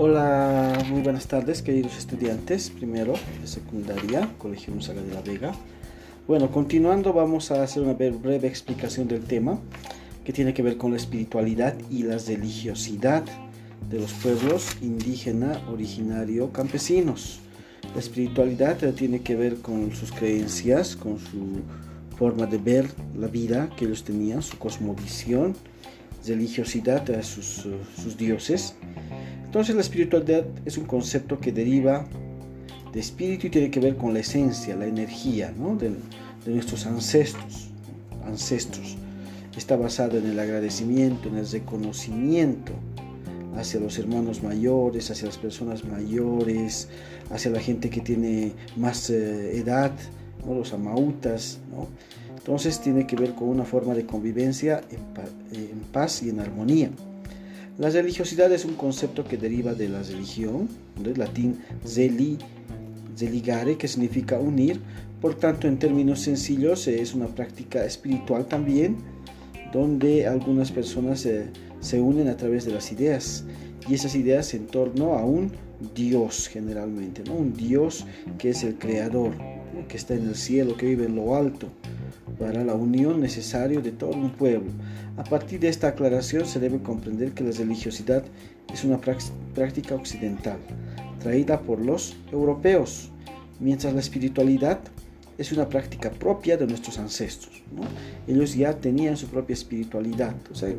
Hola, muy buenas tardes queridos estudiantes, primero de secundaria, Colegio Musaga de la Vega. Bueno, continuando vamos a hacer una breve explicación del tema que tiene que ver con la espiritualidad y la religiosidad de los pueblos indígena, originario, campesinos. La espiritualidad tiene que ver con sus creencias, con su forma de ver la vida que ellos tenían, su cosmovisión, religiosidad a sus, sus dioses entonces la espiritualidad es un concepto que deriva de espíritu y tiene que ver con la esencia, la energía de, nuestros ancestros, ancestros. Está basado en el agradecimiento, en el reconocimiento hacia los hermanos mayores, hacia las personas mayores, hacia la gente que tiene más eh, edad, los amautas. Entonces tiene que ver con una forma de convivencia en paz y en armonía. La religiosidad es un concepto que deriva de la religión, del latín zeli, zeligare, que significa unir. Por tanto, en términos sencillos, es una práctica espiritual también, donde algunas personas se, unen a través de las ideas, y esas ideas en torno a un Dios generalmente, ¿no? un Dios que es el creador, que está en el cielo, que vive en lo alto, para la unión necesaria de todo un pueblo. A partir de esta aclaración se debe comprender que la religiosidad es una práctica occidental, traída por los europeos, mientras la espiritualidad es una práctica propia de nuestros ancestros. Ellos ya tenían su propia espiritualidad,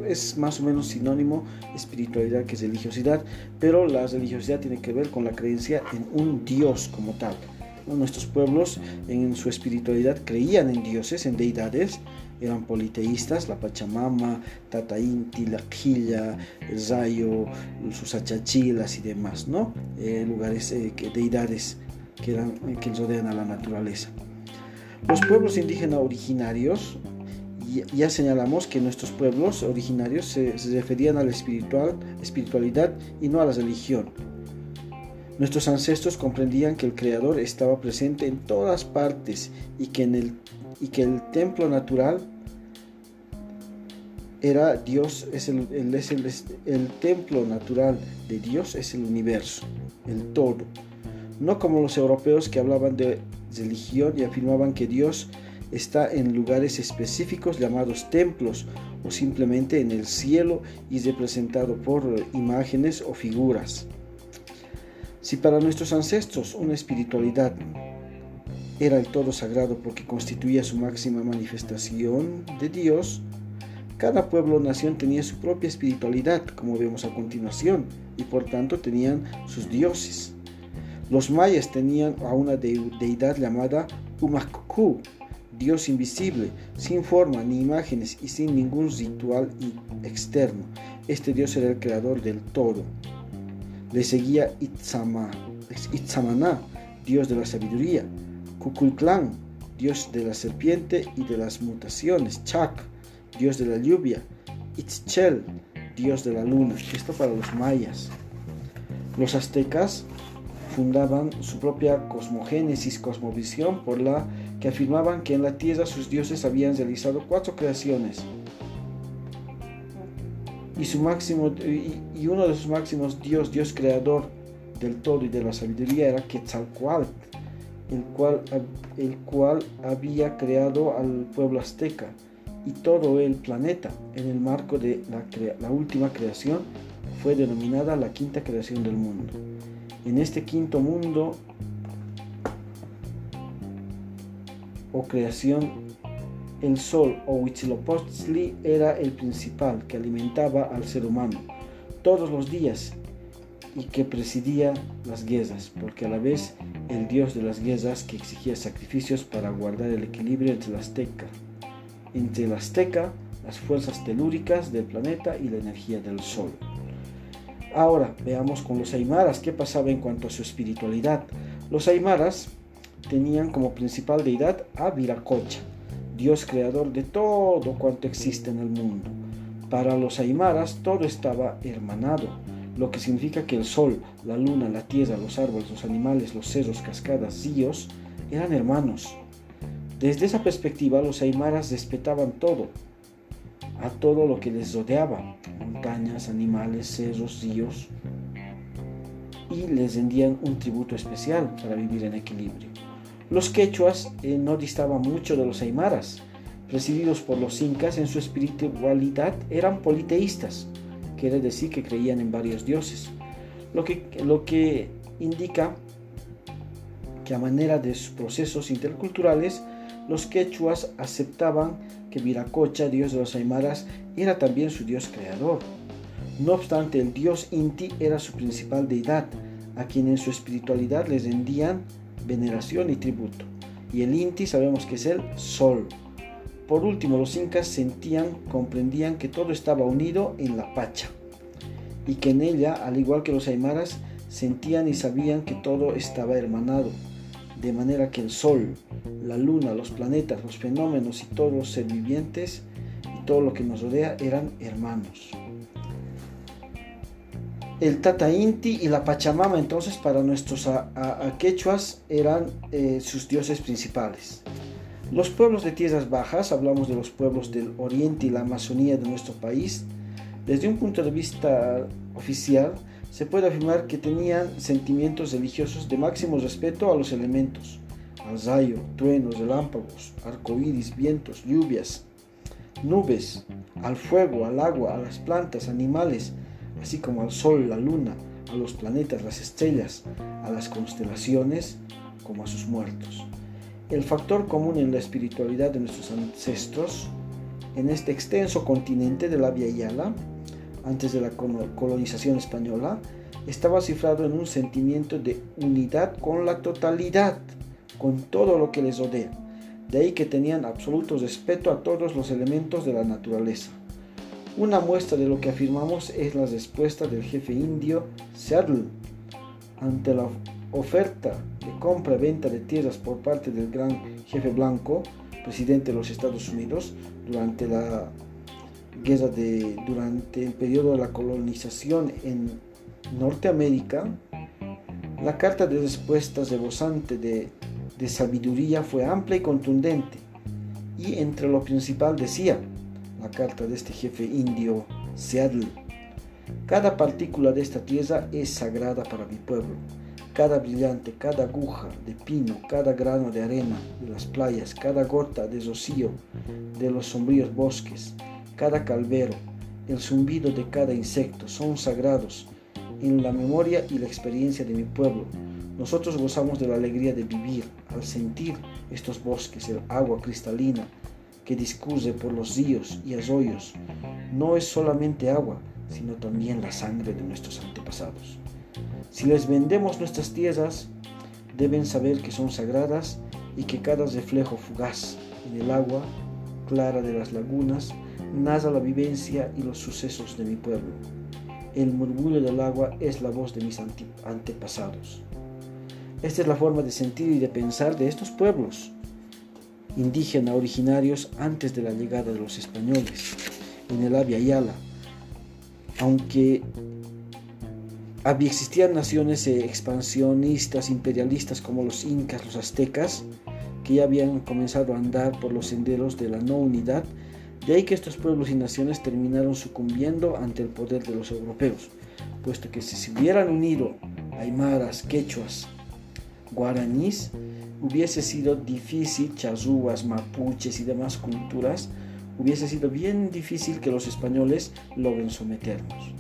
es más o menos sinónimo espiritualidad que religiosidad, pero la religiosidad tiene que ver con la creencia en un Dios como tal. Nuestros pueblos en su espiritualidad creían en dioses, en deidades, eran politeístas, la Pachamama, Tata Inti, la Quilla, el Zayo, sus achachilas y demás, ¿no? Eh, lugares, eh, deidades eh, que rodean a la naturaleza. Los pueblos indígenas originarios, ya señalamos que nuestros pueblos originarios se, se referían a la espiritual, espiritualidad y no a la religión. Nuestros ancestros comprendían que el Creador estaba presente en todas partes y que el y que el templo natural era Dios, es el, el, templo natural de Dios es el universo, el todo. No como los europeos que hablaban de religión y afirmaban que Dios está en lugares específicos llamados templos o simplemente en el cielo y representado por imágenes o figuras. Si para nuestros ancestros una espiritualidad era el todo sagrado porque constituía su máxima manifestación de Dios, cada pueblo o nación tenía su propia espiritualidad, como vemos a continuación, y por tanto tenían sus dioses. Los mayas tenían a una deidad llamada Umakku, Dios invisible, sin forma ni imágenes y sin ningún ritual externo. Este Dios era el creador del todo. Le seguía Itzama, Itzamaná, Dios de la sabiduría. Kukulclan, dios de la serpiente y de las mutaciones, Chak, dios de la lluvia, Itzchel, dios de la luna. Esto para los mayas. Los aztecas fundaban su propia cosmogénesis, cosmovisión, por la que afirmaban que en la tierra sus dioses habían realizado cuatro creaciones. Y, su máximo, y, uno de sus máximos dios, dios creador del todo y de la sabiduría, era Quetzalcoatl el cual, el cual había creado al pueblo azteca y todo el planeta en el marco de la, la última creación fue denominada la quinta creación del mundo. En este quinto mundo o creación, el sol o Huitzilopochtli era el principal que alimentaba al ser humano todos los días y que presidía las guerras, porque a la vez el dios de las guerras que exigía sacrificios para guardar el equilibrio entre la azteca, entre la azteca, las fuerzas telúricas del planeta y la energía del sol. Ahora veamos con los aymaras qué pasaba en cuanto a su espiritualidad. Los aymaras tenían como principal deidad a Viracocha, dios creador de todo cuanto existe en el mundo. Para los aymaras todo estaba hermanado, lo que significa que el sol, la luna, la tierra, los árboles, los animales, los cerros, cascadas, ríos, eran hermanos. Desde esa perspectiva, los aymaras respetaban todo, a todo lo que les rodeaba, montañas, animales, cerros, ríos. y les rendían un tributo especial para vivir en equilibrio. Los quechuas eh, no distaban mucho de los aymaras, presididos por los incas en su espiritualidad eran politeístas, quiere decir que creían en varios dioses, lo que, lo que indica que a manera de sus procesos interculturales, los quechuas aceptaban que Viracocha, dios de los aymaras, era también su dios creador. No obstante, el dios Inti era su principal deidad, a quien en su espiritualidad les rendían veneración y tributo. Y el Inti sabemos que es el sol. Por último, los incas sentían, comprendían que todo estaba unido en la Pacha y que en ella, al igual que los aymaras, sentían y sabían que todo estaba hermanado, de manera que el sol, la luna, los planetas, los fenómenos y todos los ser vivientes y todo lo que nos rodea eran hermanos. El Tata Inti y la Pachamama entonces para nuestros aquechuas eran eh, sus dioses principales. Los pueblos de tierras bajas, hablamos de los pueblos del oriente y la Amazonía de nuestro país, desde un punto de vista oficial, se puede afirmar que tenían sentimientos religiosos de máximo respeto a los elementos, al rayo, truenos, relámpagos, arcoíris, vientos, lluvias, nubes, al fuego, al agua, a las plantas, animales, así como al sol, la luna, a los planetas, las estrellas, a las constelaciones, como a sus muertos. El factor común en la espiritualidad de nuestros ancestros en este extenso continente de la Via Yala antes de la colonización española, estaba cifrado en un sentimiento de unidad con la totalidad, con todo lo que les rodea. De ahí que tenían absoluto respeto a todos los elementos de la naturaleza. Una muestra de lo que afirmamos es la respuesta del jefe indio Seattle ante la oferta de compra-venta de tierras por parte del gran jefe blanco, presidente de los Estados Unidos, durante la guerra de, durante el periodo de la colonización en Norteamérica, la carta de respuestas rebosante de, de sabiduría fue amplia y contundente, y entre lo principal decía la carta de este jefe indio Seattle, cada partícula de esta tierra es sagrada para mi pueblo. Cada brillante, cada aguja de pino, cada grano de arena de las playas, cada gota de rocío de los sombríos bosques, cada calvero, el zumbido de cada insecto son sagrados en la memoria y la experiencia de mi pueblo. Nosotros gozamos de la alegría de vivir al sentir estos bosques, el agua cristalina que discurre por los ríos y arroyos. No es solamente agua, sino también la sangre de nuestros antepasados. Si les vendemos nuestras tierras, deben saber que son sagradas y que cada reflejo fugaz en el agua clara de las lagunas narra la vivencia y los sucesos de mi pueblo. El murmullo del agua es la voz de mis antepasados. Esta es la forma de sentir y de pensar de estos pueblos indígenas originarios antes de la llegada de los españoles en el Abya Yala. Aunque existían naciones expansionistas, imperialistas como los incas, los aztecas, que ya habían comenzado a andar por los senderos de la no unidad, de ahí que estos pueblos y naciones terminaron sucumbiendo ante el poder de los europeos, puesto que si se hubieran unido aymaras, quechuas, guaraníes, hubiese sido difícil, chazúas, mapuches y demás culturas, hubiese sido bien difícil que los españoles logren someternos.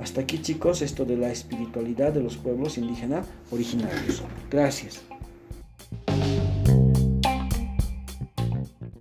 Hasta aquí chicos, esto de la espiritualidad de los pueblos indígenas originarios. Gracias.